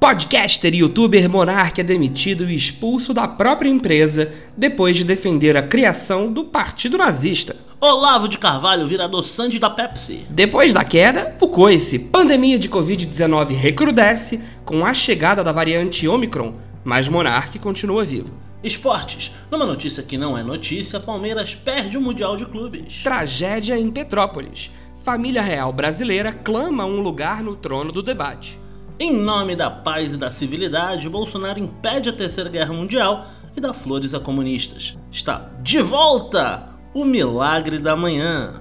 Podcaster e youtuber Monark é demitido e expulso da própria empresa depois de defender a criação do Partido Nazista. Olavo de Carvalho vira adoçante da Pepsi. Depois da queda, o coice, pandemia de Covid-19 recrudesce com a chegada da variante Omicron, mas Monark continua vivo. Esportes. Numa notícia que não é notícia, Palmeiras perde o Mundial de Clubes. Tragédia em Petrópolis. Família real brasileira clama um lugar no trono do debate. Em nome da paz e da civilidade, Bolsonaro impede a Terceira Guerra Mundial e dá flores a comunistas. Está de volta o milagre da manhã.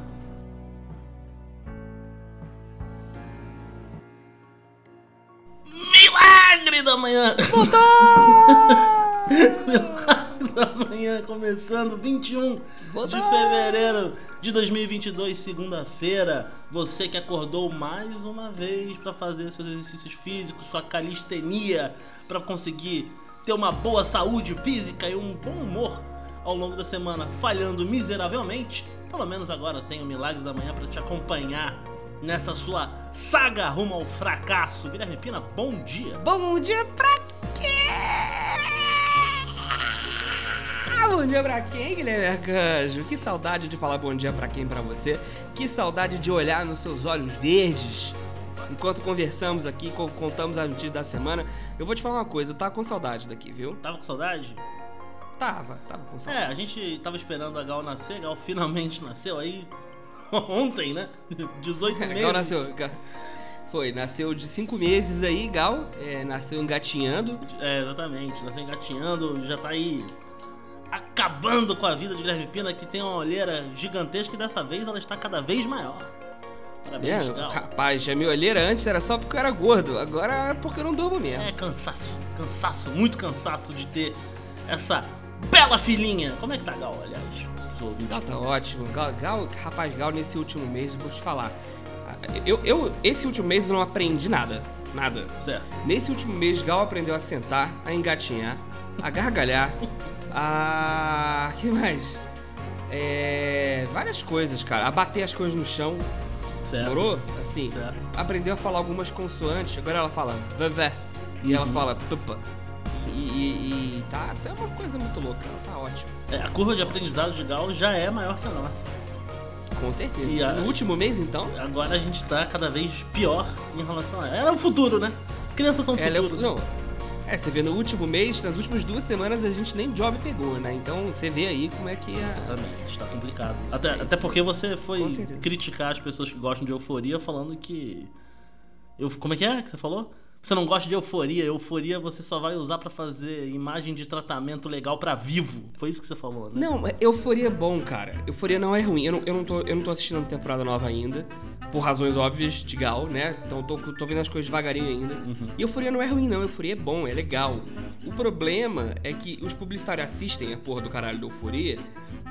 Milagre da manhã! milagre da manhã, começando 21 de fevereiro de 2022, segunda-feira. Você que acordou mais uma vez para fazer seus exercícios físicos, sua calistenia, para conseguir ter uma boa saúde física e um bom humor ao longo da semana, falhando miseravelmente. Pelo menos agora tem o Milagre da Manhã para te acompanhar nessa sua saga rumo ao fracasso. Guilherme Pina, bom dia. Bom dia pra Bom dia pra quem, Guilherme Arcanjo? Que saudade de falar bom dia pra quem pra você. Que saudade de olhar nos seus olhos verdes enquanto conversamos aqui, contamos as notícias da semana. Eu vou te falar uma coisa, eu tava com saudade daqui, viu? Tava com saudade? Tava, tava com saudade. É, a gente tava esperando a Gal nascer, a Gal finalmente nasceu aí ontem, né? 18 meses. Gal nasceu. Gal... Foi, nasceu de 5 meses aí, Gal. É, nasceu engatinhando. É, exatamente, nasceu engatinhando, já tá aí acabando com a vida de Guilherme Pina, que tem uma olheira gigantesca e dessa vez ela está cada vez maior. Parabéns, é, rapaz, a minha olheira antes era só porque eu era gordo, agora é porque eu não durmo mesmo. É cansaço, cansaço, muito cansaço de ter essa bela filhinha. Como é que tá Gal, aliás? Gal tá ótimo. Gal, Gal, rapaz, Gal, nesse último mês, vou te falar. Eu, eu, esse último mês eu não aprendi nada. Nada. Certo. Nesse último mês, Gal aprendeu a sentar, a engatinhar, a gargalhar, a. que mais? É. Várias coisas, cara. A bater as coisas no chão. Certo. Morou? Assim. Certo. Aprendeu a falar algumas consoantes. Agora ela fala vevé. E ela Uhum. fala tupa. E, e, e tá até uma coisa muito louca. Ela tá ótima. É, a curva de aprendizado de Gal já é maior que a nossa. Com certeza. E a- No último mês, então. Agora a gente tá cada vez pior em relação a ela. Ela é o futuro, né? Crianças são o Ela é o. futuro. Não. É, você vê no último mês, nas últimas duas semanas a gente nem job pegou, né? Então você vê aí como é que a. Exatamente, tá complicado. Até, É até porque você foi criticar as pessoas que gostam de euforia falando que. Eu, como é que é que você falou? Você não gosta de euforia. Euforia você só vai usar pra fazer imagem de tratamento legal pra vivo. Foi isso que você falou, né? Não, mas euforia é bom, cara. Euforia não é ruim. Eu não, eu não, tô, eu não tô assistindo a temporada nova ainda. Por razões óbvias de Gal, né? Então tô, tô vendo as coisas devagarinho ainda. Uhum. E euforia não é ruim, não. Euforia é bom, é legal. O problema é que os publicitários assistem a porra do caralho da euforia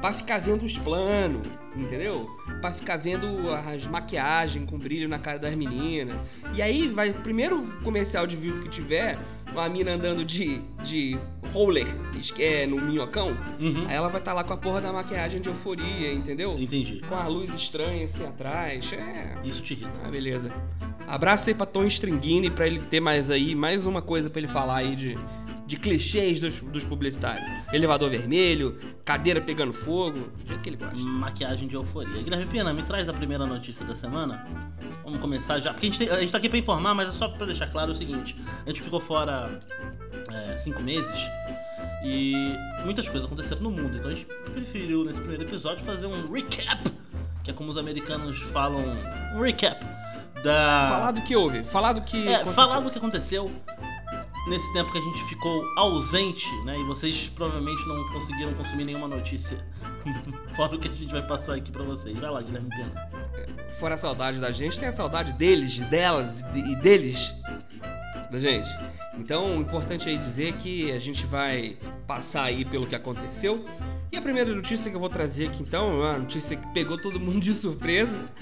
pra ficar vendo os planos, entendeu? Pra ficar vendo as maquiagens com brilho na cara das meninas. E aí vai, o primeiro comercial de vivo que tiver, uma mina andando de, de roller, que é no minhocão, Uhum. Aí ela vai estar lá com a porra da maquiagem de euforia, entendeu? Entendi. Com a luz estranha assim atrás. É. Isso te irrita. Ah, beleza. Abraço aí pra Tom Stringini pra ele ter mais aí, mais uma coisa pra ele falar aí de, de clichês dos, dos publicitários. Elevador vermelho, cadeira pegando fogo, do jeito que ele gosta. Maquiagem de euforia. Guilherme Pena, me traz a primeira notícia da semana. Vamos começar já. Porque a gente, tem- a gente tá aqui pra informar, mas é só pra deixar claro o seguinte: a gente ficou fora é, cinco meses e muitas coisas aconteceram no mundo. Então a gente preferiu, nesse primeiro episódio, fazer um recap, que é como os americanos falam, um recap da. Falar do que houve, falar do que. É, aconteceu. falar do que aconteceu nesse tempo que a gente ficou ausente, né? E vocês provavelmente não conseguiram consumir nenhuma notícia. Fora o que a gente vai passar aqui pra vocês. Vai lá, Guilherme Pena. Fora a saudade da gente, tem a saudade deles, delas e deles. Da gente. Então, o importante aí dizer que a gente vai passar aí pelo que aconteceu. E a primeira notícia que eu vou trazer aqui, então, é uma notícia que pegou todo mundo de surpresa.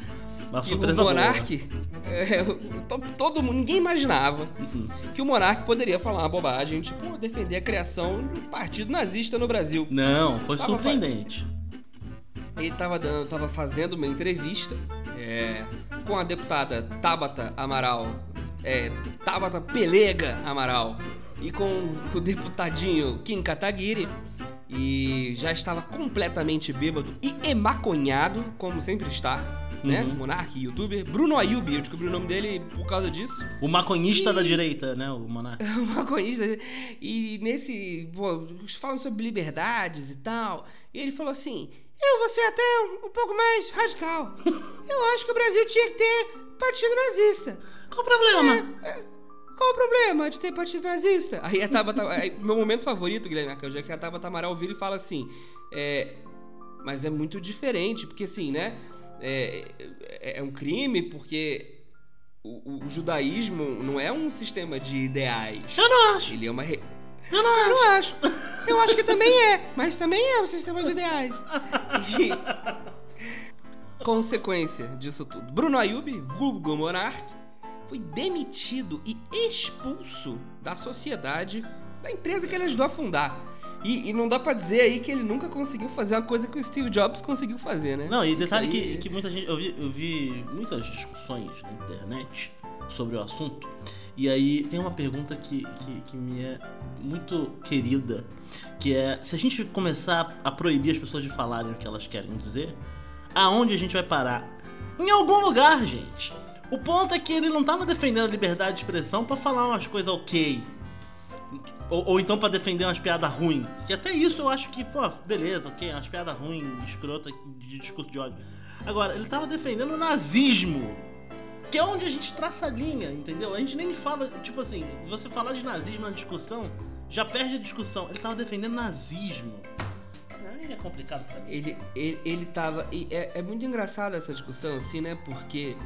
Uma que o. Monark, é, to- todo mundo, ninguém imaginava Uhum. que o Monark poderia falar uma bobagem, tipo, defender a criação de um partido nazista no Brasil. Não, foi Tava surpreendente. Ele tava, dando, tava fazendo uma entrevista é, com a deputada Tabata Amaral é, Tabata Pelega Amaral e com o deputadinho Kim Kataguiri e já estava completamente bêbado e emaconhado, como sempre está, né? Uhum. Monark, youtuber. Bruno Ayubi, eu descobri o nome dele por causa disso. O maconhista E- da direita, né? O Monark. maconhista. E nesse. Pô, falam sobre liberdades e tal. E ele falou assim: Eu vou ser até um, um pouco mais radical. Eu acho que o Brasil tinha que ter partido nazista. Qual o problema? Qual o problema de ter partido nazista? Aí a Tabata. aí, meu momento favorito, Guilherme Arcanjo, é que a Tabata Amaral vira e fala assim: é, Mas é muito diferente, porque assim, né? É, é- é um crime porque o, o- o judaísmo não é um sistema de ideais. Eu não acho. Ele é uma. re- Eu não Eu acho. não acho. Eu acho que também é, mas também é um sistema de ideais. E... Consequência disso tudo. Bruno Ayub, vulgo monarque, foi demitido e expulso da sociedade da empresa que ele ajudou a fundar. E, e não dá pra dizer aí que ele nunca conseguiu fazer uma coisa que o Steve Jobs conseguiu fazer, né? Não, e detalhe aí- que, que muita gente. Eu vi, eu vi muitas discussões na internet sobre o assunto. E aí tem uma pergunta que, que, que me é muito querida, que é se a gente começar a proibir as pessoas de falarem o que elas querem dizer, aonde a gente vai parar? Em algum lugar, gente. O ponto é que ele não tava defendendo a liberdade de expressão pra falar umas coisas ok. Ou, ou então pra defender umas piadas ruins. Que até isso eu acho que, pô, beleza, ok, umas piadas ruins, escrota de discurso de ódio. Agora, ele tava defendendo o nazismo. Que é onde a gente traça a linha, entendeu? A gente nem fala, tipo assim, você falar de nazismo na discussão, já perde a discussão. Ele tava defendendo nazismo. Aí é complicado pra mim. Ele, ele, ele tava. e É, é muito engraçado essa discussão, assim, né? Porque.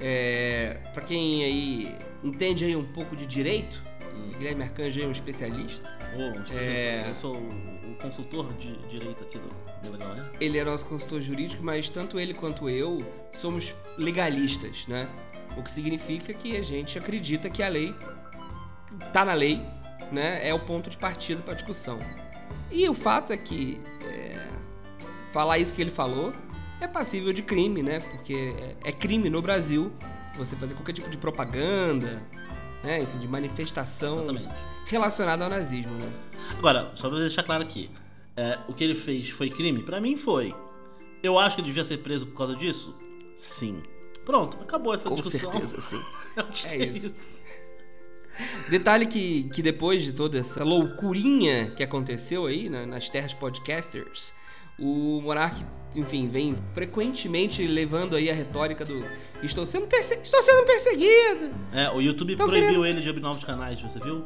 É, para quem aí entende aí um pouco de direito, o Guilherme Arcanjo é um especialista. Ô, tipo, É. eu sou, o, o consultor de direito aqui do, do Legal, né? Ele é nosso consultor jurídico, mas tanto ele quanto eu somos legalistas, né? O que significa que a gente acredita que a lei tá na lei, né? É o ponto de partida para discussão. E o fato é que é, falar isso que ele falou é passível de crime, né? Porque é, é crime no Brasil você fazer qualquer tipo de propaganda, né? De manifestação Exatamente. relacionada ao nazismo, né? Agora, só pra deixar claro aqui, é, o que ele fez foi crime? Pra mim foi. Eu acho que ele devia ser preso por causa disso? Sim. Pronto, acabou essa Com discussão. certeza, sim. Acho É que isso. Detalhe que, que depois de toda essa loucurinha que aconteceu aí na- nas terras podcasters, o Monark, enfim, vem frequentemente levando aí a retórica do estou sendo, perse estou sendo perseguido. É, o YouTube Tão proibiu querendo- ele de abrir novos canais, você viu?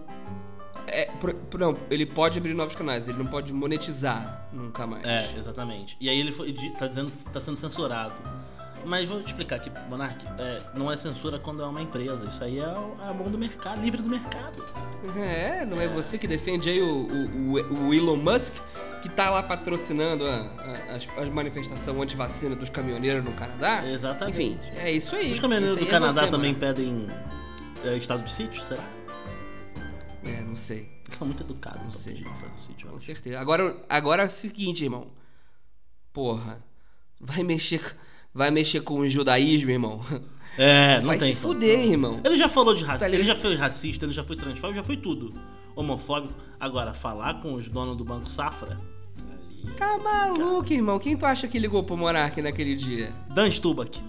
É, pro- não, ele pode abrir novos canais, ele não pode monetizar nunca mais. É, exatamente. E aí ele foi, tá dizendo tá sendo censurado. Mas vou te explicar aqui, Monark, é, não é censura quando é uma empresa. Isso aí é é a mão do mercado, livre do mercado. É, não é você que defende aí o, o, o- Elon Musk, que tá lá patrocinando a, a, as, as manifestações anti-vacina dos caminhoneiros no Canadá? Exatamente. Enfim, é isso aí. Os caminhoneiros do é Canadá você, também mano. pedem é, estado de sítio, será? É, não sei. Eles são muito educados, não sei. Estado de sítio, Com certeza. Agora, agora é o seguinte, irmão. Porra. Vai mexer, vai mexer com o judaísmo, irmão. É, não vai tem se como. fuder, irmão. Ele já falou de Tá racismo, ele ligado? já foi racista, ele já foi transfóbico, já foi tudo. Homofóbico. Agora, falar com os donos do Banco Safra. Tá maluco, irmão. Quem tu acha que ligou pro Monark naquele dia? Dan Stubach.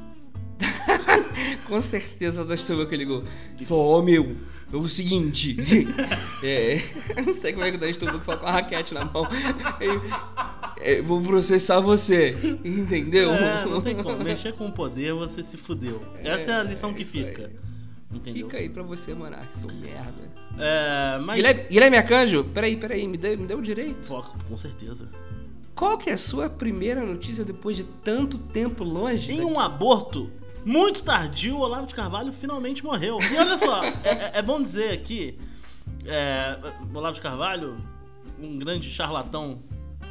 Com certeza da chuva que ligou. Falou, ó meu, é o seguinte. é, não sei como é que o Dan Stubach falou com a raquete na mão. Eu, é, vou processar você. Entendeu? É, não tem como. Mexer com o poder, você se fudeu. Essa é a lição que isso aí. fica. Entendeu? Fica aí pra você, Monark, seu merda. É, mas. Guilherme, Guilherme Arcanjo, peraí, peraí, me deu, me deu o direito. Pô, com certeza. Qual que é a sua primeira notícia depois de tanto tempo longe? Em um aborto muito tardio, o Olavo de Carvalho finalmente morreu. E olha só, é, é- é bom dizer aqui, é, Olavo de Carvalho, um grande charlatão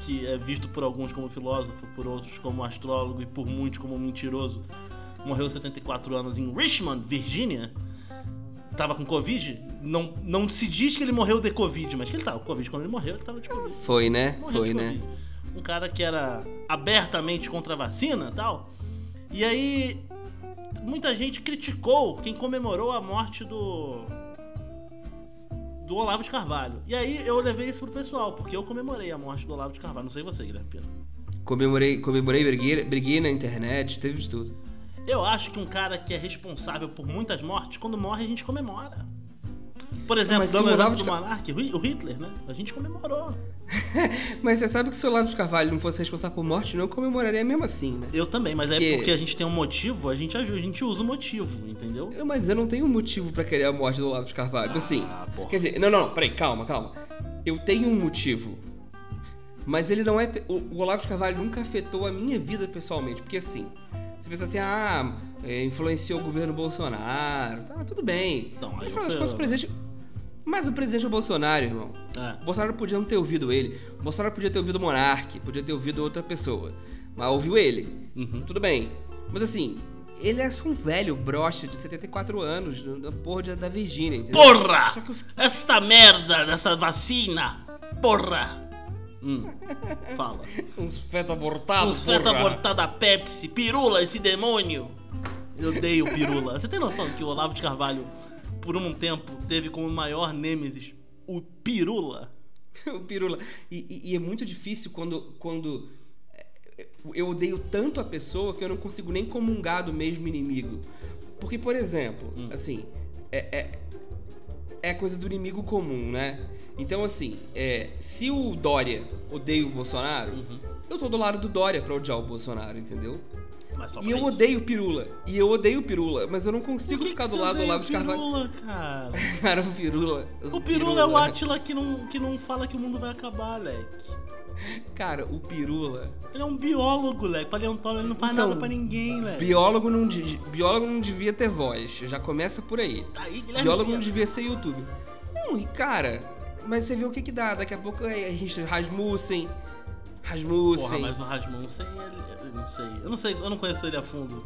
que é visto por alguns como filósofo, por outros como astrólogo e por muitos como mentiroso, morreu aos 74 anos em Richmond, Virgínia. Tava com Covid. Não, não se diz que ele morreu de Covid, mas que ele tava com Covid. Quando ele morreu, ele tava de Covid. Foi, né? Morreu Foi, né? Um cara que era abertamente contra a vacina e tal. E aí muita gente criticou quem comemorou a morte do. Do Olavo de Carvalho. E aí eu levei isso pro pessoal, porque eu comemorei a morte do Olavo de Carvalho. Não sei você, Guilherme Pino. Comemorei, comemorei, briguei, briguei na internet, teve de tudo. Eu acho que um cara que é responsável por muitas mortes, quando morre a gente comemora. Por exemplo, dando o exemplo do de Car- Monark, o Hitler, né? A gente comemorou. Mas você sabe que se o Olavo de Carvalho não fosse responsável por morte, não, eu comemoraria mesmo assim, né? Eu também, mas é Que- porque a gente tem um motivo, a gente ajuda, a gente usa o motivo, entendeu? Eu- Mas eu não tenho motivo pra querer a morte do Olavo de Carvalho. assim, Ah, porra. quer dizer, não, não, não, peraí, calma, calma. Eu tenho um motivo. Mas ele não é. O, Olavo de Carvalho nunca afetou a minha vida pessoalmente. Porque assim, você pensa assim, ah, é, influenciou o governo Bolsonaro, tá, tudo bem. Então, aí no final das eu- contas, o presidente. Mas o presidente é o Bolsonaro, irmão. É. O Bolsonaro podia não ter ouvido ele. O Bolsonaro podia ter ouvido o Monark, podia ter ouvido outra pessoa. Mas ouviu ele. Uhum. Tudo bem. Mas assim, ele é só um velho brocha de 74 anos, da porra da Virgínia, entendeu? Porra! Só que eu Essa merda dessa vacina! Porra! Hum, fala. Uns fetos abortados, Uns feta abortada Pepsi, pirula, esse demônio! Eu odeio pirula. Você tem noção que o Olavo de Carvalho, por um tempo, teve como maior nêmesis o pirula? o pirula. E, e- e é muito difícil quando, quando é, eu odeio tanto a pessoa que eu não consigo nem comungar do mesmo inimigo. Porque, por exemplo, assim, é, é, é coisa do inimigo comum, né? Então, assim, é, se o Dória odeia o Bolsonaro, eu tô do lado do Dória pra odiar o Bolsonaro, entendeu? E eu odeio Pirula. E eu odeio Pirula, mas eu não consigo que ficar que do lado do Olavo de Carvalho. Pirula, cara. Cara, o Pirula. O Pirula é o Atila que não, que não fala que o mundo vai acabar, leque. Cara, o Pirula. Ele é um biólogo, leque. Paleontólogo, ele não faz Então, nada pra ninguém, leque. Biólogo não, biólogo não devia ter voz. Já começa por aí. Tá aí, Biólogo não devia ser YouTube. Não, e cara, mas você vê o que que dá. Daqui a pouco é Richard Rasmussen. Rasmussen. Porra, mas o Rasmussen, ele, eu não sei. Eu não sei, eu não conheço ele a fundo.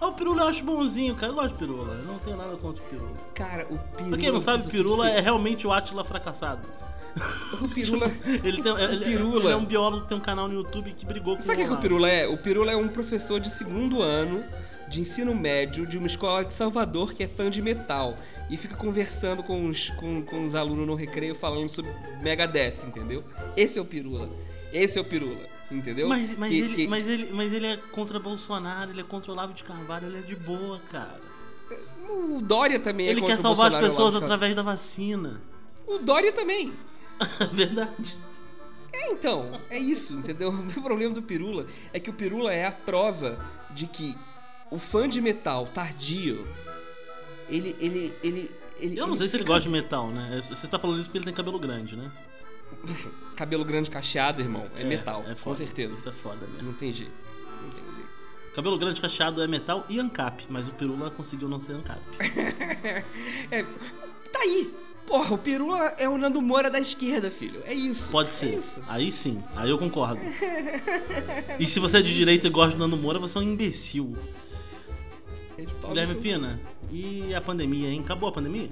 Ah, o Pirula eu acho bonzinho, cara. Eu gosto de Pirula. Eu não tenho nada contra o Pirula. Cara, o Pirula. Pra quem não sabe, Pirula é realmente o Átila fracassado. O Pirula. Ele, tem, ele, Pirula. ele é um biólogo que tem um canal no YouTube que brigou com Sabe o que, que o. Pirula é? O Pirula é um professor de segundo ano de ensino médio de uma escola de Salvador que é fã de metal. E fica conversando com os, com, com os alunos no recreio falando sobre Megadeth, entendeu? Esse é o Pirula. Esse é o Pirula, entendeu? Mas, mas, Que- ele, que- mas, ele, mas ele é contra Bolsonaro, ele é contra o Olavo de Carvalho, ele é de boa, cara. O Dória também é ele contra quer o salvar as Bolsonaro, pessoas eu acho. através da vacina. O Dória também. Verdade. É, então, é isso, entendeu? O problema do Pirula é que o Pirula é a prova de que o fã de metal tardio, ele, ele, ele, ele Eu não sei se ele fica- gosta de metal, né? Você tá falando isso porque ele tem cabelo grande, né? Cabelo grande cacheado, irmão, é, metal, é com foda. certeza. Isso é foda mesmo. Não tem jeito. Não tem jeito. Cabelo grande cacheado é metal e ANCAP, mas o Pirula conseguiu não ser ANCAP. É, tá aí. Porra, o Pirula é o Nando Moura da esquerda, filho. É isso. Pode É ser. isso. Aí sim, aí eu concordo. E se você é de direita e gosta do Nando Moura, você é um imbecil. É Guilherme. Pina, e a pandemia, hein? Acabou a pandemia?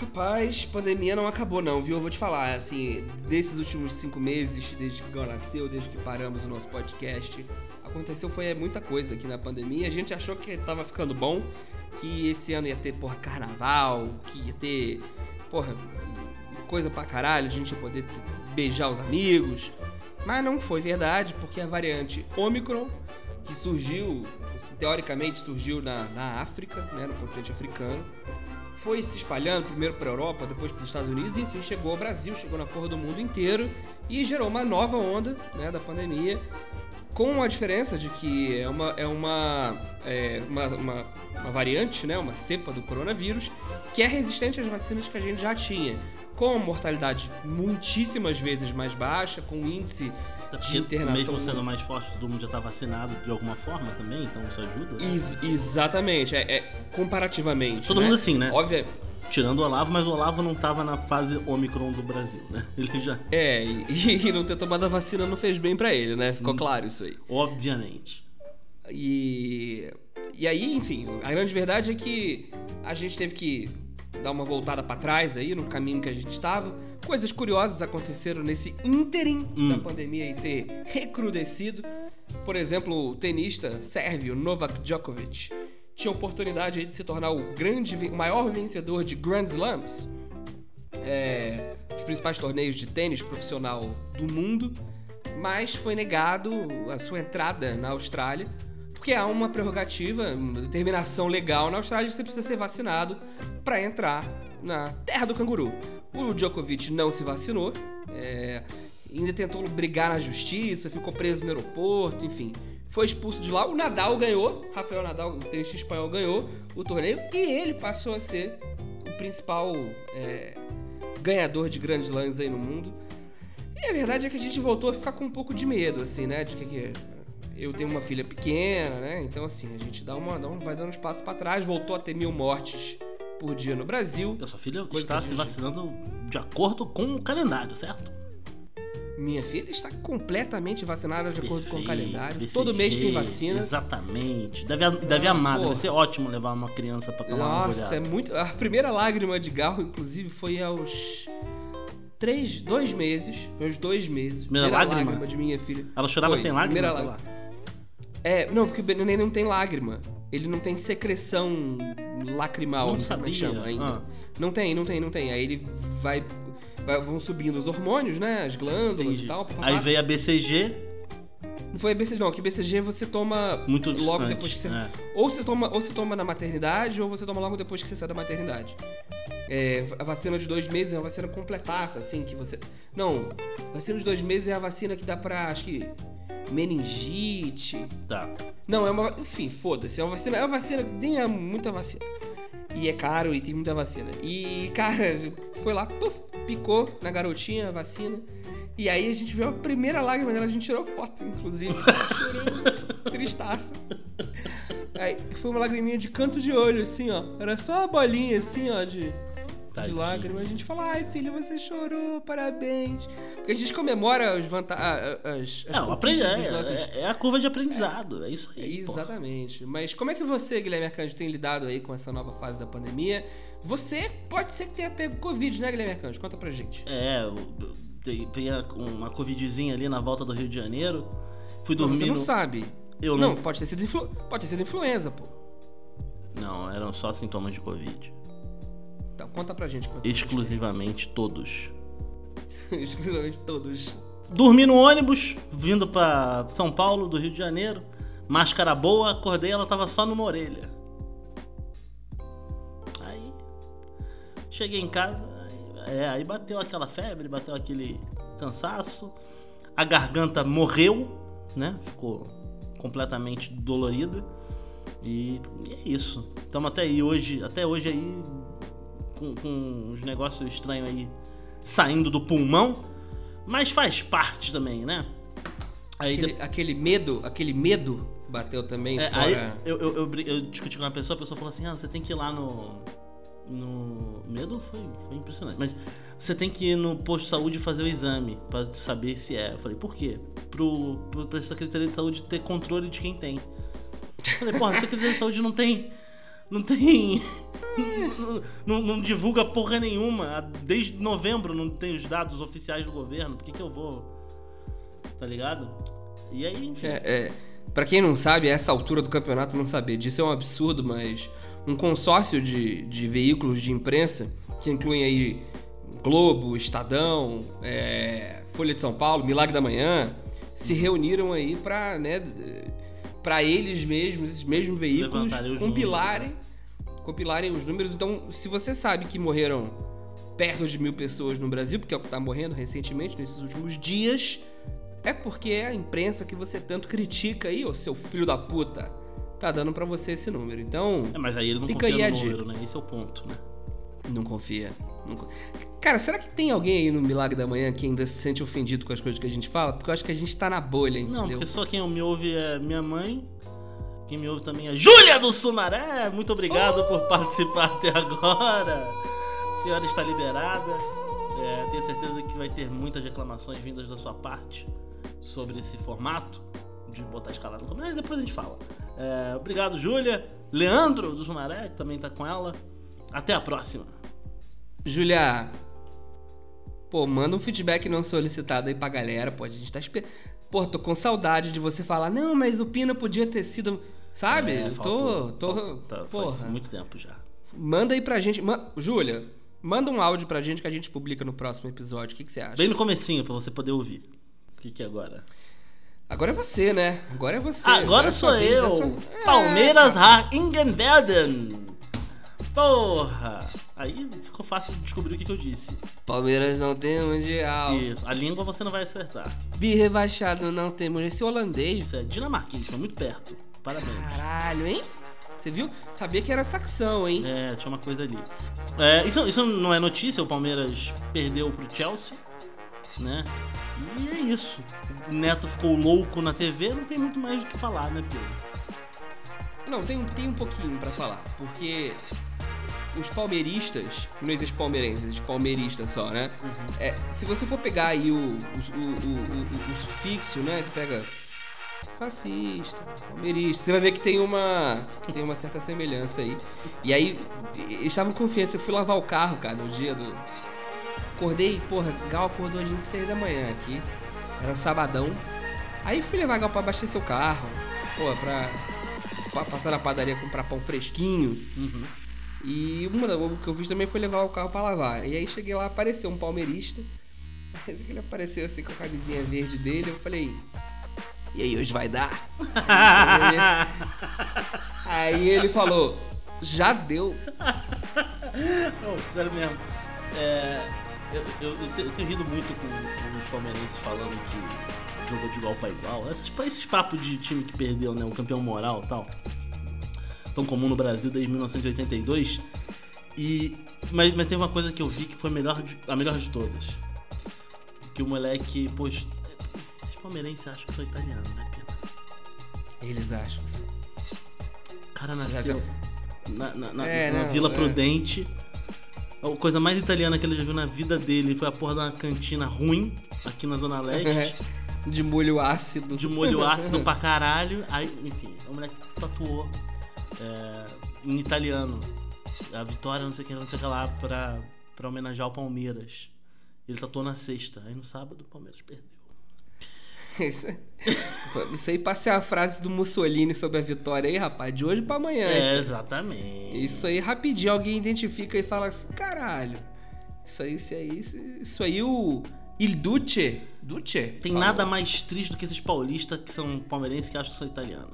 Rapaz, pandemia não acabou não, viu? Eu vou te falar, assim, desses últimos cinco meses, desde que Gal nasceu, desde que paramos o nosso podcast, aconteceu foi muita coisa aqui na pandemia. A gente achou que tava ficando bom, que esse ano ia ter, porra, carnaval, que ia ter, porra, coisa pra caralho, a gente ia poder beijar os amigos. Mas não foi verdade, porque a variante Omicron, que surgiu, teoricamente surgiu na, na África, né, no continente africano, foi se espalhando primeiro para Europa, depois para os Estados Unidos, e enfim, chegou ao Brasil, chegou na porra do mundo inteiro e gerou uma nova onda né, da pandemia, com a diferença de que é uma, é uma, é uma, uma, uma variante, né, uma cepa do coronavírus, que é resistente às vacinas que a gente já tinha, com mortalidade muitíssimas vezes mais baixa, com índice Até de porque internação. mesmo sendo mais forte, todo mundo já tá vacinado de alguma forma também, então isso ajuda. né? Ex- exatamente, é, é comparativamente. Todo né? mundo assim, né? Óbvio, Tirando o Olavo, mas o Olavo não tava na fase Omicron do Brasil, né? Ele já. É, e, e não ter tomado a vacina não fez bem pra ele, né? Hum. Ficou claro isso aí. Obviamente. E, e aí, enfim, a grande verdade é que a gente teve que dar uma voltada pra trás aí no caminho que a gente estava. Coisas curiosas aconteceram nesse ínterim Hum. da pandemia e ter recrudescido. Por exemplo, o tenista sérvio Novak Djokovic tinha a oportunidade de se tornar o grande, o maior vencedor de Grand Slams, é, os principais torneios de tênis profissional do mundo, mas foi negado a sua entrada na Austrália, porque há uma prerrogativa, uma determinação legal na Austrália, você precisa ser vacinado para entrar na terra do canguru. O Djokovic não se vacinou, é, ainda tentou brigar na justiça, ficou preso no aeroporto, enfim. Foi expulso de lá. O Nadal ganhou, Rafael Nadal, o tenista espanhol, ganhou o torneio e ele passou a ser o principal é, ganhador de grandes lãs aí no mundo. E a verdade é que a gente voltou a ficar com um pouco de medo, assim, né? De que, que eu tenho uma filha pequena, né? Então, assim, a gente dá uma, dá um, vai dando espaço para trás, voltou a ter mil mortes por dia no Brasil. A sua filha está se vacinando de acordo com o calendário, certo? Minha filha está completamente vacinada de acordo com o calendário. BCG, Todo mês tem vacina. Exatamente. Deve, deve ah, amar, deve ser ótimo levar uma criança para tomar Nossa, uma é muito. A primeira lágrima de garro, inclusive, foi aos. Três, dois meses. Foi aos dois meses. Primeira, primeira lágrima? lágrima? de minha filha. Ela chorava foi, sem lágrima? Primeira lágrima. É, não, porque o neném não tem lágrima. Ele não tem secreção lacrimal, não, não sabia. chama ainda. Ah. Não tem, não tem, não tem. Aí ele vai vão subindo os hormônios, né? As glândulas Entendi. e tal. Aí veio a BCG. Não foi a BCG, não. Que BCG você toma Muito logo depois que você. É. Ou você toma, ou você toma na maternidade, ou você toma logo depois que você sai da maternidade. É, a vacina de dois meses é uma vacina completaça, assim, que você. Não, vacina de dois meses é a vacina que dá pra, acho que. Meningite. Tá. Não, é uma. Enfim, foda-se. É uma vacina. É uma vacina. Nem é muita vacina. E é caro e tem muita vacina. E, cara, foi lá, puf, picou na garotinha a vacina. E aí a gente viu a primeira lágrima dela, a gente tirou foto, inclusive. Chorando, tristaça. Aí foi uma lagriminha de canto de olho, assim, ó. Era só uma bolinha, assim, ó, de de lágrimas. A gente fala, ai filho, você chorou, parabéns. Porque a gente comemora as vantagens. As, as Não, aprende, é, nossos... é, a curva de aprendizado, é, é isso aí. exatamente. Porra. Mas como é que você, Guilherme Arcanjo, tem lidado aí com essa nova fase da pandemia? Você pode ser que tenha pego Covid, né, Guilherme Arcanjo? Conta pra gente. É, eu peguei uma Covidzinha ali na volta do Rio de Janeiro. Fui dormir. Você não sabe. Eu não. Não, pode ter sido, influ... pode ter sido influenza, pô. Não, eram só sintomas de Covid. Então, conta pra gente. É Exclusivamente todos. Exclusivamente todos. Dormi no ônibus, vindo pra São Paulo, do Rio de Janeiro. Máscara boa, acordei, ela tava só numa orelha. Aí. Cheguei em casa, é, aí bateu aquela febre, bateu aquele cansaço. A garganta morreu, né? Ficou completamente dolorida. E, e é isso. Estamos até aí hoje, até hoje aí com, com uns negócios estranhos aí saindo do pulmão, mas faz parte também, né? Aí aquele, de... aquele medo, aquele medo bateu também é, fora... Aí eu, eu, eu, eu, discuti com uma pessoa, a pessoa falou assim, ah, você tem que ir lá no... No... Medo foi, foi impressionante, mas você tem que ir no posto de saúde fazer o exame para saber se é. Eu falei, por quê? Pro, pro, pra Secretaria de Saúde ter controle de quem tem. Eu falei, porra, a Secretaria de Saúde não tem não tem. Não, não, divulga porra nenhuma. Desde novembro não tem os dados oficiais do governo. Por que, que eu vou. Tá ligado? E aí, enfim. É, é, pra quem não sabe, a essa altura do campeonato não saber disso é um absurdo, mas um consórcio de, de veículos de imprensa, que incluem aí Globo, Estadão, é, Folha de São Paulo, Milagre da Manhã, se reuniram aí pra, né, para eles mesmos, esses mesmos veículos, compilarem, compilarem os números. Então, se você sabe que morreram perto de mil pessoas no Brasil, porque é o que está morrendo recentemente, nesses últimos dias, é porque é a imprensa que você tanto critica aí, ô seu filho da puta, tá dando para você esse número. Então, é, mas aí ele não fica confia aí no número, né? Esse é o ponto, né? Não confia. Cara, será que tem alguém aí no Milagre da Manhã que ainda se sente ofendido com as coisas que a gente fala? Porque eu acho que a gente tá na bolha, entendeu? Não, porque só quem me ouve é minha mãe. Quem me ouve também é Júlia do Sumaré. Muito obrigado por participar até agora. A senhora está liberada. É, tenho certeza que vai ter muitas reclamações vindas da sua parte sobre esse formato de botar escalada no mas depois a gente fala. É, obrigado, Júlia. Leandro do Sumaré, que também tá com ela. Até a próxima. Julia, pô, manda um feedback não solicitado aí pra galera, pô. A gente tá esperando. Pô, tô com saudade de você falar, não, mas o Pina podia ter sido. Sabe? É, tô, faltou, tô, faltou, tá, porra. Faz muito tempo já. Manda aí pra gente. Júlia, manda um áudio pra gente que a gente publica no próximo episódio. O que, que você acha? Bem no comecinho, pra você poder ouvir. O que que é agora? Agora é você, né? Agora é você. Agora é sou eu, é sua- Palmeiras É, Hagenberden. Porra! Aí ficou fácil de descobrir o que, que eu disse. Palmeiras não tem mundial. Isso, a língua você não vai acertar. Bi rebaixado não temos. Esse holandês. Isso é dinamarquês, foi muito perto. Parabéns. Caralho, hein? Você viu? Sabia que era saxão, hein? É, tinha uma coisa ali. É, isso, isso não é notícia, o Palmeiras perdeu pro Chelsea, né? E é isso. O Neto ficou louco na TV, não tem muito mais do que falar, né, Pedro? Não, tem, tem um pouquinho pra falar. Porque os palmeiristas, não existe palmeirense, existe palmeirista só, né? É, se você for pegar aí o, o, o, o, o- o sufixo, né? Você pega fascista, palmeirista, você vai ver que tem uma, tem uma certa semelhança aí. E aí, eles estavam confiantes. Eu fui lavar o carro, cara, no dia do. Acordei, porra, Gal acordou ali às 6 da manhã aqui. Era um sabadão. Aí fui levar Gal pra abastecer o carro. Pô, pra, pra passar na padaria comprar pão fresquinho. Uhum. E uma, da- o que eu fiz também foi levar o carro pra lavar. E aí cheguei lá, apareceu um palmeirista. Mas ele apareceu assim com a camisinha verde dele, eu falei. E aí, hoje vai dar? aí ele falou, já deu. Não, sério mesmo. É, eu, eu- eu te- eu tenho rido muito com, com os palmeirenses falando que jogou de igual pra igual. É, tipo, esses papos de time que perdeu, né? O campeão moral e tal. Tão comum no Brasil desde 1982. E, mas, mas tem uma coisa que eu vi que foi a melhor de, a melhor de todas. Que o moleque, esses palmeirenses acham que sou italiano, né, Pedro? Eles acham assim. O cara nasceu na, na- na- É, na não, Vila é. Prudente. A coisa mais italiana que ele já viu na vida dele foi a porra de uma cantina ruim aqui na Zona Leste. De molho ácido. de molho ácido pra caralho. Aí, enfim, o moleque tatuou é, em italiano a vitória, não sei o que, não sei o que lá, pra, pra homenagear o Palmeiras. Ele tatuou na sexta. Aí no sábado o Palmeiras perdeu. Isso, isso aí passei a frase do Mussolini sobre a vitória aí, rapaz, de hoje pra amanhã. É, Isso- exatamente. Isso aí rapidinho alguém identifica e fala assim, caralho. Isso aí, isso aí, isso, isso aí o Il Duce, Duce? Tem falou. nada mais triste do que esses paulistas que são palmeirenses que acham que são italiano.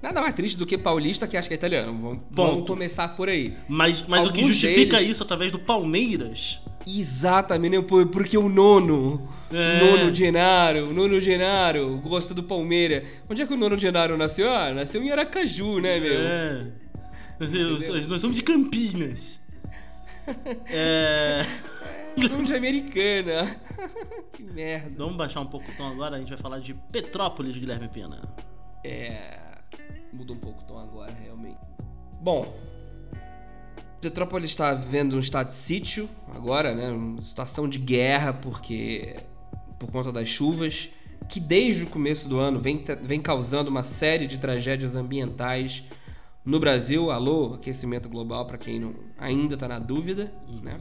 Nada mais triste do que paulista que acha que é italiano. Vamos, vamos começar por aí. Mas, mas o que justifica deles- isso através do Palmeiras Exatamente, né? Por- porque o nono, É. nono Genaro, nono Genaro gosta do Palmeiras. Onde é que o nono Genaro nasceu? Ah, nasceu em Aracaju, né, meu? É. Nós, nós somos de Campinas. É. Nome de americana. que merda. Vamos baixar um pouco o tom agora, a gente vai falar de Petrópolis, Guilherme Pena. É. Mudou um pouco o tom agora, realmente. Bom. Petrópolis está vivendo um estado de sítio agora, né? Uma situação de guerra, porque. por conta das chuvas, que desde o começo do ano vem, vem causando uma série de tragédias ambientais no Brasil. Alô, aquecimento global, para quem não, ainda está na dúvida, né?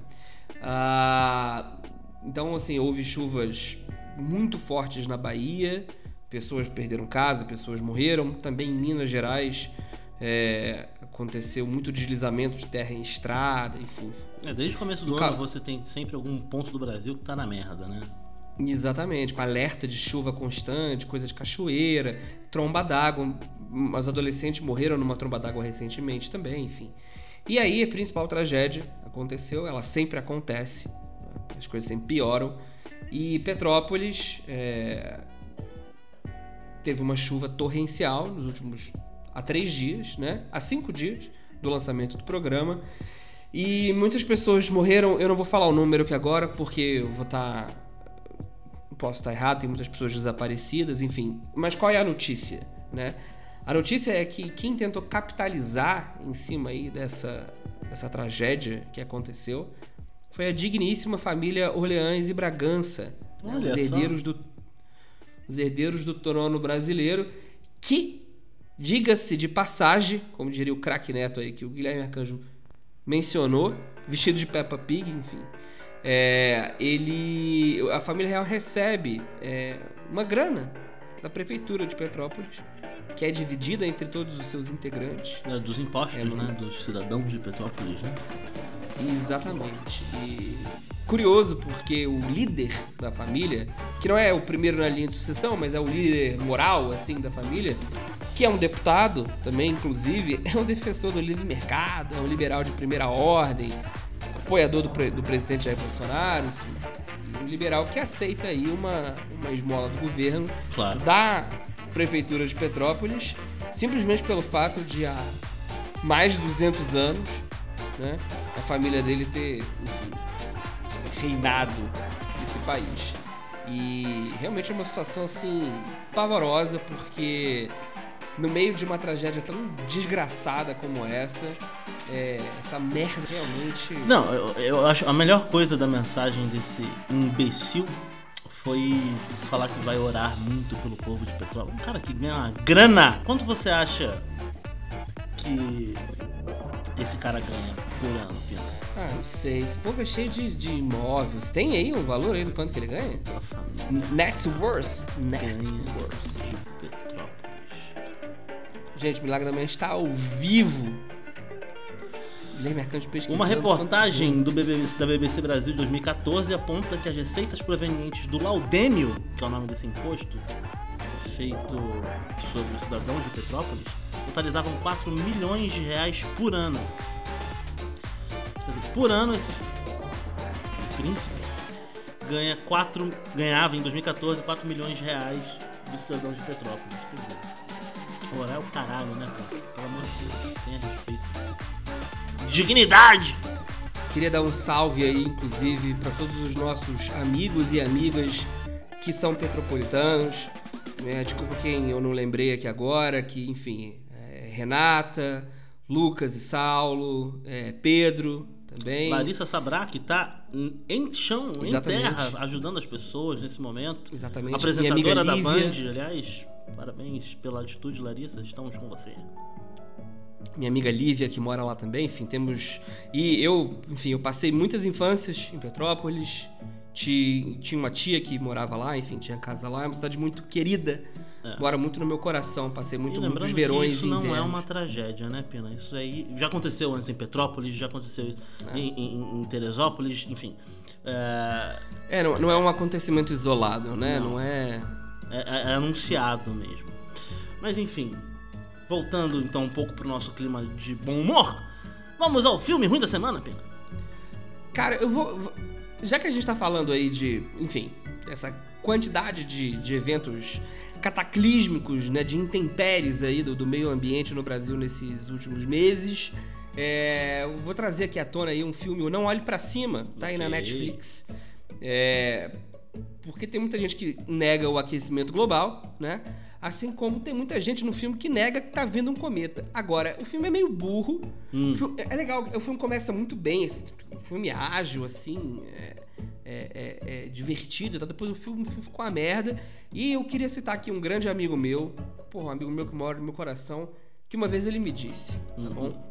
Ah, então, assim, houve chuvas muito fortes na Bahia, pessoas perderam casa, pessoas morreram. Também em Minas Gerais é, aconteceu muito deslizamento de terra em estrada, enfim. É, desde o começo do ano você tem sempre algum ponto do Brasil que tá na merda, né? Exatamente, com alerta de chuva constante, coisa de cachoeira, tromba d'água. Os adolescentes morreram numa tromba d'água recentemente também, enfim. E aí a principal tragédia aconteceu, ela sempre acontece, as coisas sempre pioram. E Petrópolis é, teve uma chuva torrencial nos últimos há três dias, né? Há cinco dias do lançamento do programa. E muitas pessoas morreram. Eu não vou falar o número aqui agora, porque eu vou estar. Posso estar errado, tem muitas pessoas desaparecidas, enfim. Mas qual é a notícia, né? A notícia é que quem tentou capitalizar em cima aí dessa, dessa tragédia que aconteceu foi a digníssima família Orleans e Bragança, né? Os herdeiros do os herdeiros do trono brasileiro, que, diga-se de passagem, como diria o craque Neto aí, que o Guilherme Arcanjo mencionou, vestido de Peppa Pig, enfim. É, ele, a família real recebe é, uma grana da prefeitura de Petrópolis que é dividida entre todos os seus integrantes. É, dos impostos, É, no- né? Dos cidadãos de Petrópolis, né? Exatamente. E curioso porque o líder da família, que não é o primeiro na linha de sucessão, mas é o líder moral assim da família, que é um deputado também, inclusive, é um defensor do livre mercado, é um liberal de primeira ordem, apoiador do, pre- do presidente Jair Bolsonaro, enfim, um liberal que aceita aí uma, uma esmola do governo Claro. da prefeitura de Petrópolis, simplesmente pelo fato de há mais de 200 anos, né, a família dele ter enfim, reinado esse país. E realmente é uma situação assim pavorosa porque no meio de uma tragédia tão desgraçada como essa, é, essa merda realmente Não, eu, eu acho a melhor coisa da mensagem desse imbecil foi falar que vai orar muito pelo povo de Petrópolis. Um cara que ganha uma grana. Quanto você acha que esse cara ganha por ano, Pina? Ah, não sei. Esse povo é cheio de, de imóveis. Tem aí um valor aí do quanto que ele ganha? Net worth. Net ganha worth. de Petrópolis. Gente, Milagre da Manhã está ao vivo. Uma reportagem do BBC, da BBC Brasil de 2014 aponta que as receitas provenientes do laudêmio, que é o nome desse imposto, feito sobre os cidadãos de Petrópolis, totalizavam 4 milhões de reais por ano. Por ano, esse príncipe ganha 4, ganhava em 2014 4 milhões de reais dos cidadãos de Petrópolis. Quer dizer, é o caralho, né, cara? Pelo amor de Deus, tenha respeito. Dignidade! Queria dar um salve aí, inclusive, para todos os nossos amigos e amigas que são petropolitanos. Né? Desculpa quem eu não lembrei aqui agora, que, enfim, Renata, Lucas e Saulo, é, Pedro também. Larissa Sabraque tá em chão, Exatamente. em terra, ajudando as pessoas nesse momento. Exatamente. Apresentadora Minha da. Band, aliás, parabéns pela atitude, Larissa, estamos com você. minha amiga Lívia, que mora lá também, enfim, temos. E eu, enfim, eu passei muitas infâncias em Petrópolis. Ti- Tinha uma tia que morava lá, enfim, tinha casa lá. É uma cidade muito querida. É. Mora muito no meu coração. Passei muito e muitos verões isso não é uma tragédia, né, Pina? Isso aí já aconteceu antes em Petrópolis, já aconteceu É. em, em- em Teresópolis, enfim. É, É, não, não é um acontecimento isolado, né? Não. Não, é. é- é- é anunciado mesmo. Mas enfim, voltando então um pouco pro nosso clima de bom humor, vamos ao filme ruim da semana, Pina? Cara, eu vou. Já que a gente tá falando aí de, enfim, essa quantidade de, de eventos cataclísmicos, né, de intempéries aí do, do meio ambiente no Brasil nesses últimos meses, é, eu vou trazer aqui à tona aí um filme, o Não Olhe Pra Cima, tá aí na. Netflix. É, porque tem muita gente que nega o aquecimento global, né? Assim como tem muita gente no filme que nega que tá vendo um cometa. Agora, o filme é meio burro. Hum. O filme- É legal, o filme começa muito bem, assim, um filme ágil, assim, é, é- é- é divertido, tá? depois o filme, o filme ficou uma merda. E eu queria citar aqui um grande amigo meu, porra, um amigo meu que mora no meu coração, que uma vez ele me disse, tá Uhum. bom?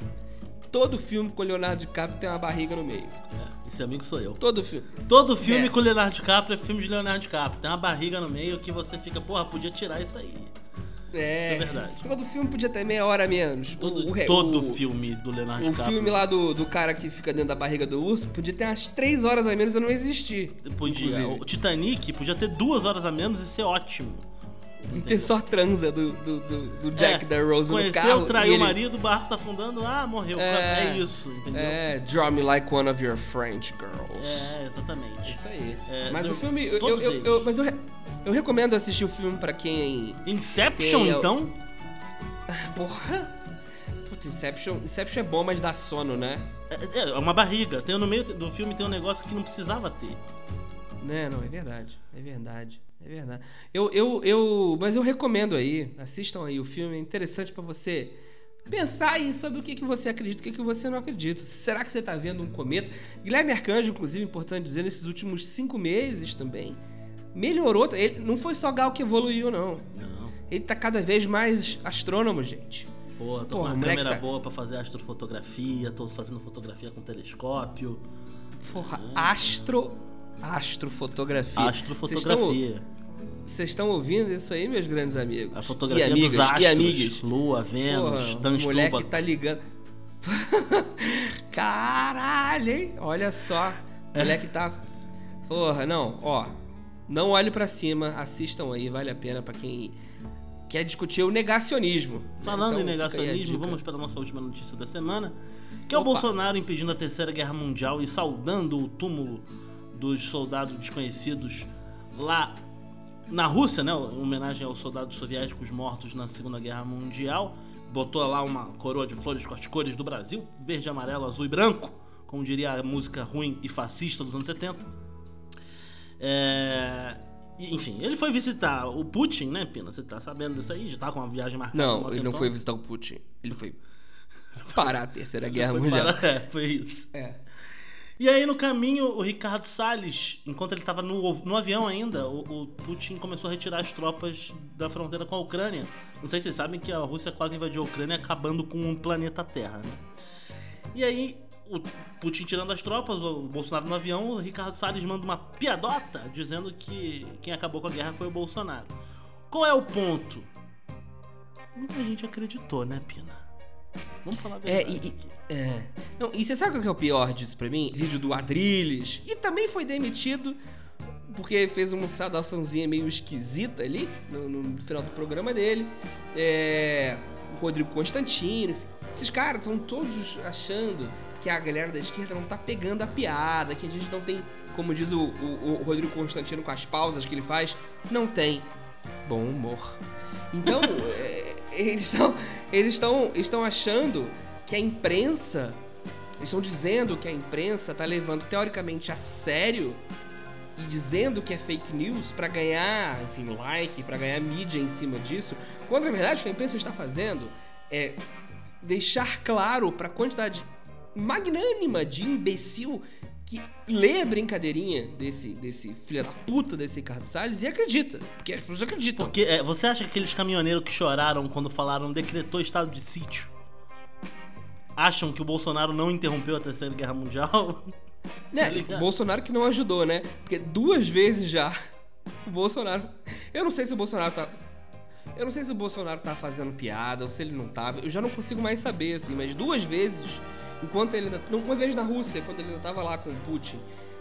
Todo filme com o Leonardo DiCaprio tem uma barriga no meio. É, esse amigo sou eu. Todo filme. Todo filme É. com Leonardo DiCaprio é filme de Leonardo DiCaprio. Tem uma barriga no meio que você fica, porra, podia tirar isso aí. É, Isso é verdade. Todo filme podia ter meia hora a menos. Todo, o, o- todo o- filme do Leonardo O DiCaprio. filme lá do, do cara que fica dentro da barriga do urso podia ter umas três horas a menos e não existir. Podia. inclusive. O Titanic podia ter duas horas a menos e ser ótimo. E ter só a transa do, do, do- do Jack É, da Rose no Conheceu, carro. traiu e o ele- marido, o barco tá afundando, ah, morreu. É, É. isso, entendeu? É, draw me like one of your French girls. É, exatamente. Isso aí. É, mas do- o filme. Eu, eu- eles. eu- mas eu, eu recomendo assistir o filme pra quem. Inception, Tem, eu- então? Porra! Puta, Inception, Inception é bom, mas dá sono, né? É, é uma barriga. Tem, no meio do filme tem um negócio que não precisava ter. Né, não, é verdade. É verdade. É verdade. Eu, eu, eu, mas eu recomendo aí, assistam aí o filme, é interessante pra você pensar aí sobre o que, que você acredita, o que, que você não acredita. Será que você tá vendo um cometa? Guilherme Arcanjo, inclusive, importante dizer, nesses últimos cinco meses também, melhorou. Ele, não foi só Gal que evoluiu, não. Não. Ele tá cada vez mais astrônomo, gente. Pô, tô Porra, com uma câmera tá- boa pra fazer astrofotografia, tô fazendo fotografia com telescópio. Porra, astro. Astrofotografia. Astrofotografia. Vocês estão- ouvindo isso aí, meus grandes amigos? A fotografia e amigas, dos astros, e amigas. Lua, Vênus, Porra, Dan o moleque tá ligando. Caralho, hein? Olha só. O moleque tá. Porra, não, ó. Não olhe pra cima, assistam aí, vale a pena pra quem quer discutir o negacionismo. Falando Então, em negacionismo, vamos para a nossa última notícia da semana, que é o Opa. Bolsonaro impedindo a Terceira Guerra Mundial e saudando o túmulo dos soldados desconhecidos lá na Rússia, né? Em homenagem aos soldados soviéticos mortos na Segunda Guerra Mundial. Botou lá uma coroa de flores com as cores do Brasil, verde, amarelo, azul e branco, como diria a música ruim e fascista dos anos 70. É, Enfim, ele foi visitar o Putin, né, Pina? Você tá sabendo disso aí? Já tá com uma viagem marcada. Não, ele não foi visitar o Putin. Ele foi parar a Terceira Guerra Mundial. É, foi isso. É. E aí, no caminho, o Ricardo Salles, enquanto ele estava no, no avião ainda, o, o Putin começou a retirar as tropas da fronteira com a Ucrânia. Não sei se vocês sabem que a Rússia quase invadiu a Ucrânia, acabando com o planeta Terra, né? E aí, o Putin tirando as tropas, o Bolsonaro no avião, o Ricardo Salles manda uma piadota dizendo que quem acabou com a guerra foi o Bolsonaro. Qual é o ponto? Muita gente acreditou, né, Pina? Vamos falar a É, verdade. e, e- aqui. é. Não, e você sabe qual que é o pior disso pra mim? Vídeo do Adrilles. E também foi demitido porque fez uma saudaçãozinha meio esquisita ali no, no final do programa dele. É, o Rodrigo Constantino. Esses caras estão todos achando que a galera da esquerda não tá pegando a piada, que a gente não tem, como diz o, o- o Rodrigo Constantino com as pausas que ele faz, não tem bom humor. Então, é, eles estão eles estão estão achando que a imprensa eles estão dizendo que a imprensa tá levando teoricamente a sério e dizendo que é fake news pra ganhar, enfim, like, pra ganhar mídia em cima disso, quando na verdade o que a imprensa está fazendo é deixar claro pra quantidade magnânima de imbecil que lê a brincadeirinha desse, desse filho da puta desse Ricardo Salles e acredita. Porque as pessoas acreditam. Porque é, você acha que aqueles caminhoneiros que choraram quando falaram decretou estado de sítio acham que o Bolsonaro não interrompeu a Terceira Guerra Mundial? Né? Tá Bolsonaro que não ajudou, né? Porque duas vezes já o Bolsonaro. Eu não sei se o Bolsonaro tá. Eu não sei se o Bolsonaro tá fazendo piada ou se ele não tava. Eu já não consigo mais saber, assim, mas duas vezes, enquanto ele Uma vez na Rússia, quando ele ainda tava lá com o Putin.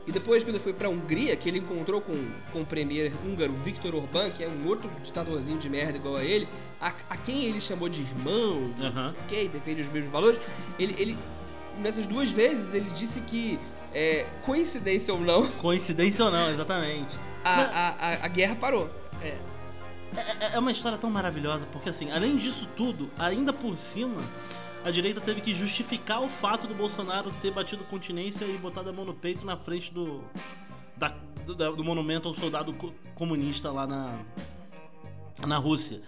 E depois, quando ele foi pra Hungria, que ele encontrou com, com o premier húngaro Viktor Orbán, que é um outro ditadorzinho de merda igual a ele, a, a quem ele chamou de irmão, de Aham. não sei o quê, defende os mesmos valores, ele, ele. Nessas duas vezes, ele disse que, é, coincidência ou não, Coincidência ou não, exatamente. a, a, a, a guerra parou. É, É, é uma história tão maravilhosa, porque assim, além disso tudo, ainda por cima, a direita teve que justificar o fato do Bolsonaro ter batido continência e botado a mão no peito na frente do. da- do, do monumento ao soldado co- comunista lá na. na Rússia.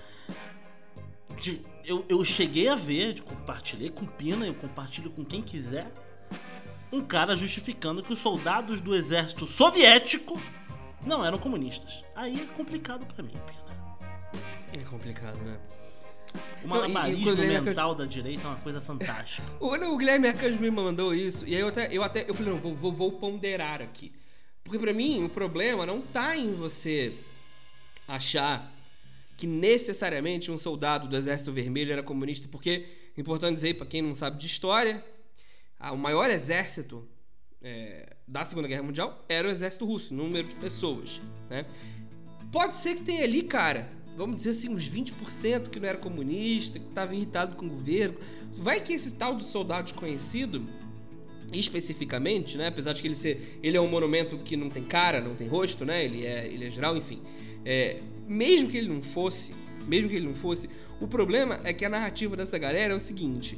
De- eu, eu cheguei a ver, compartilhei com Pina, eu compartilho com quem quiser, um cara justificando que os soldados do exército soviético não eram comunistas. Aí é complicado pra mim, Pina. é complicado, né? O Não, e- e malabarismo mental da direita é uma coisa fantástica. O, o Guilherme Arcanjo me mandou isso, e aí eu até, eu até eu falei, não, vou, vou, vou ponderar aqui. Porque pra mim, o problema não tá em você achar que necessariamente um soldado do Exército Vermelho era comunista, porque, importante dizer, pra quem não sabe de história, o maior exército é, da Segunda Guerra Mundial era o exército russo, número de pessoas, né? Pode ser que tenha ali, cara, vamos dizer assim, uns 20% que não era comunista, que estava irritado com o governo. Vai que esse tal do soldado desconhecido, especificamente, né? Apesar de que ele ser. Ele é um monumento que não tem cara, não tem rosto, né? Ele é, ele é geral, enfim. É, mesmo que ele não fosse, mesmo que ele não fosse, o problema é que a narrativa dessa galera é o seguinte: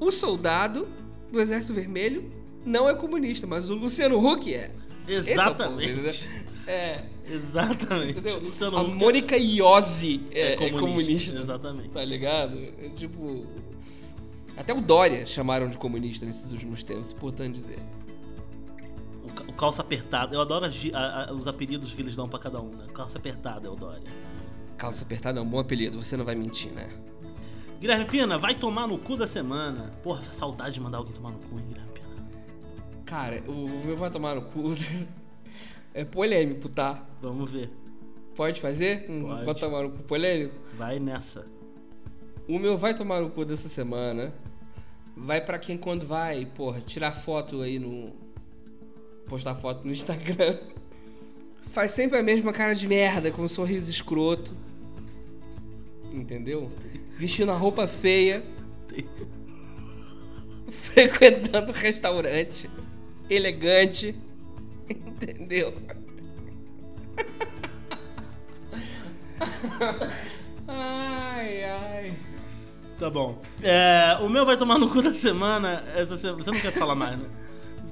o soldado do Exército Vermelho não é comunista, mas o Luciano Huck é. É Exatamente. É, Exatamente. entendeu? Luciano a Huck Mônica Iose é, é comunista. Exatamente. Tá ligado? É tipo. Até o Dória chamaram de comunista nesses últimos tempos, importante dizer. O, o calça apertada. Eu adoro as a- a- os apelidos que eles dão pra cada um, né? Calça apertada é o Dória. Calça apertada é um bom apelido, você não vai mentir, né? Guilherme Pina, vai tomar no cu da semana. Porra, saudade de mandar alguém tomar no cu, hein, Guilherme Pina? Cara, o meu vai tomar no cu. É polêmico, tá? Vamos ver. Pode fazer? Um Pode. Vai tomar no cu polêmico? Vai nessa. O meu vai tomar no cu dessa semana. Vai pra quem quando vai, porra, tirar foto aí no. postar foto no Instagram. Faz sempre a mesma cara de merda, com um sorriso escroto. Entendeu? Vestindo a roupa feia. Frequentando restaurante. Elegante. Entendeu? Ai, ai. Tá bom. É, o meu vai tomar no cu da semana. Essa semana. Você não quer falar mais, né?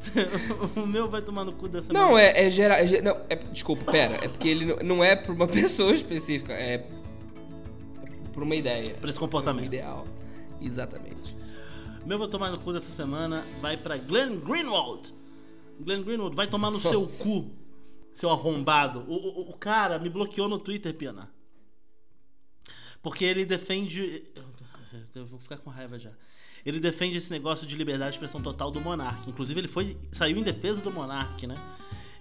O meu vai tomar no cu da semana. Não, é, é geral. É, não, é- desculpa, pera. É porque ele não- é pra uma pessoa específica. É, pra uma ideia. Pra esse Um comportamento. ideal. Exatamente. O meu vai tomar no cu dessa semana vai pra Glenn Greenwald. Glenn Greenwald vai tomar no seu cu, seu arrombado. O, o- o cara me bloqueou no Twitter, Pena. Porque ele defende. Eu vou ficar com raiva já. Ele defende esse negócio de liberdade de expressão total do Monark. Inclusive, ele foi saiu em defesa do Monark, né?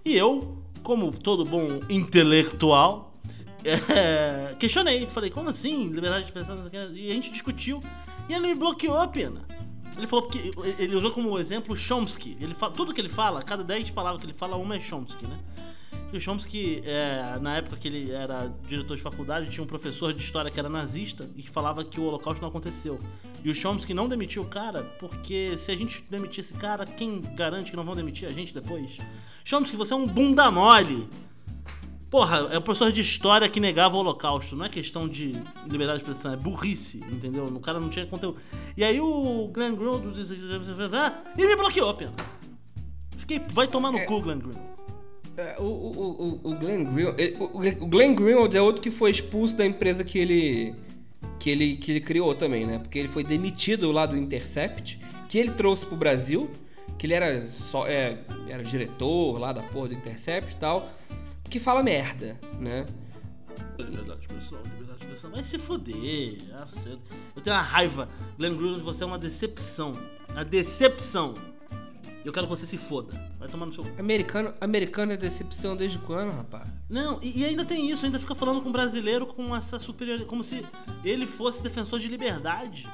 E eu, como todo bom intelectual, é, questionei. Falei, como assim? Liberdade de expressão? E a gente discutiu. E ele me bloqueou, pena. Ele falou porque. Ele usou como exemplo Chomsky. Ele fala, tudo que ele fala, cada 10 palavras que ele fala, uma é Chomsky, né? E o Chomsky, é, na época que ele era diretor de faculdade, tinha um professor de história que era nazista e que falava que o Holocausto não aconteceu. E o Chomsky não demitiu o cara porque se a gente demitir esse cara, quem garante que não vão demitir a gente depois? Chomsky, você é um bunda mole. Porra, é o professor de história que negava o holocausto. Não é questão de liberdade de expressão, é burrice, entendeu? O cara não tinha conteúdo. E aí o Glenn Greenwald disse- e me bloqueou, pena. Fiquei, vai tomar no É. cu, Glenn Greenwald. É, O, o, o, o Glenn Greenwald. ele- O o Glenn Greenwald é outro que foi expulso da empresa que ele. Que ele, que ele criou também, né? Porque ele foi demitido lá do Intercept, que ele trouxe pro Brasil, que ele era só. É, era diretor lá da porra do Intercept e tal. Que fala merda, né? Liberdade de expressão, liberdade de expressão. Vai se foder. ah. Eu tenho uma raiva. Glenn Greenwald, você é uma decepção. Uma decepção. Eu quero que você se foda. Vai tomar no seu. Americano, americano é decepção desde quando, rapaz? Não, e, e ainda tem isso, ainda fica falando com brasileiro com essa superioridade. Como se ele fosse defensor de liberdade.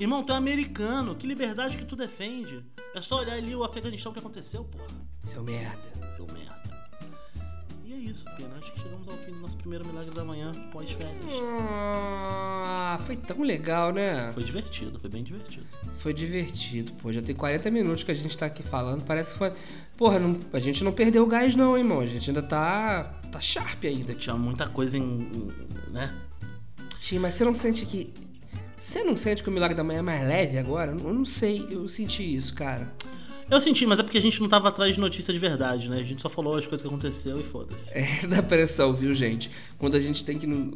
Irmão, tu é americano, que liberdade que tu defende? É só olhar ali o Afeganistão que aconteceu, porra. Seu merda. Seu merda. Isso, Pena. Acho que chegamos ao fim do nosso primeiro milagre da manhã, pós-férias. Ah, foi tão legal, né? Foi divertido, foi bem divertido. Foi divertido, pô. Já tem 40 minutos que a gente tá aqui falando. Parece que foi. Porra, não- a gente não perdeu o gás, não, hein, irmão. A gente ainda tá. tá sharp ainda. Tinha muita coisa em. né? Tim, mas você não sente que. Você não sente que o Milagre da Manhã é mais leve agora? Eu não sei, eu senti isso, cara. Eu senti, mas é porque a gente não tava atrás de notícia de verdade, né? A gente só falou as coisas que aconteceu e foda-se. É da pressão, viu, gente? Quando a gente tem que. No,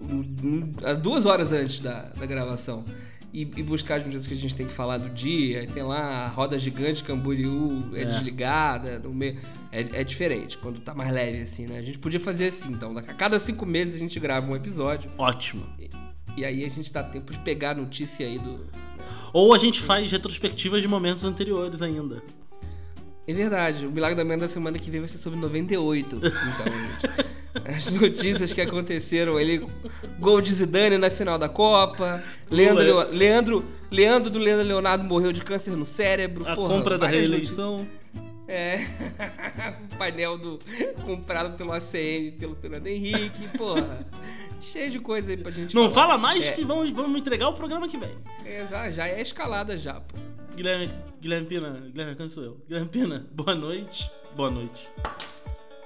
no- no- duas horas antes da, da gravação. E, e buscar as notícias que a gente tem que falar do dia. Aí tem lá a roda gigante Camboriú, é, É. desligada, no meio. É, é diferente, quando tá mais leve assim, né? A gente podia fazer assim, então. A cada cinco meses a gente grava um episódio. Ótimo. E aí a gente dá tempo de pegar a notícia aí do. Ou a gente faz retrospectivas de momentos anteriores ainda. É verdade, o Milagre da Manhã da semana que vem vai ser sobre 98. Então, as notícias que aconteceram ali. Gol de Zidane na final da Copa. Leandro, Leandro, Leandro do Leandro Leonardo morreu de câncer no cérebro. A porra, compra da reeleição. notícias. É. o painel do comprado pelo ACM, pelo Fernando Henrique, porra. Cheio de coisa aí pra gente Não falar. fala mais É, que vamos, vamos entregar o programa que vem. é, já- já é escalada já, pô. Guilherme, Guilherme Pina, Guilherme, quem sou eu? Guilherme Pina, boa noite. Boa noite.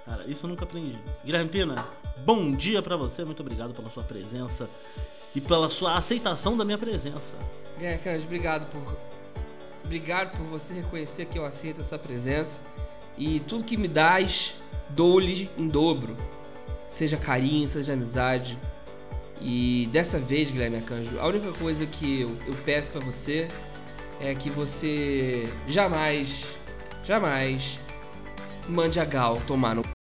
Cara, isso eu nunca aprendi. Guilherme Pina, bom dia pra você. Muito obrigado pela sua presença e pela sua aceitação da minha presença. É, Cândido, obrigado por. Obrigado por você reconhecer que eu aceito a sua presença. E tudo que me dás, dou-lhe em dobro. Seja carinho, seja amizade. E dessa vez, Guilherme Arcanjo, a única coisa que eu, eu peço pra você é que você jamais, jamais mande a Gal tomar no.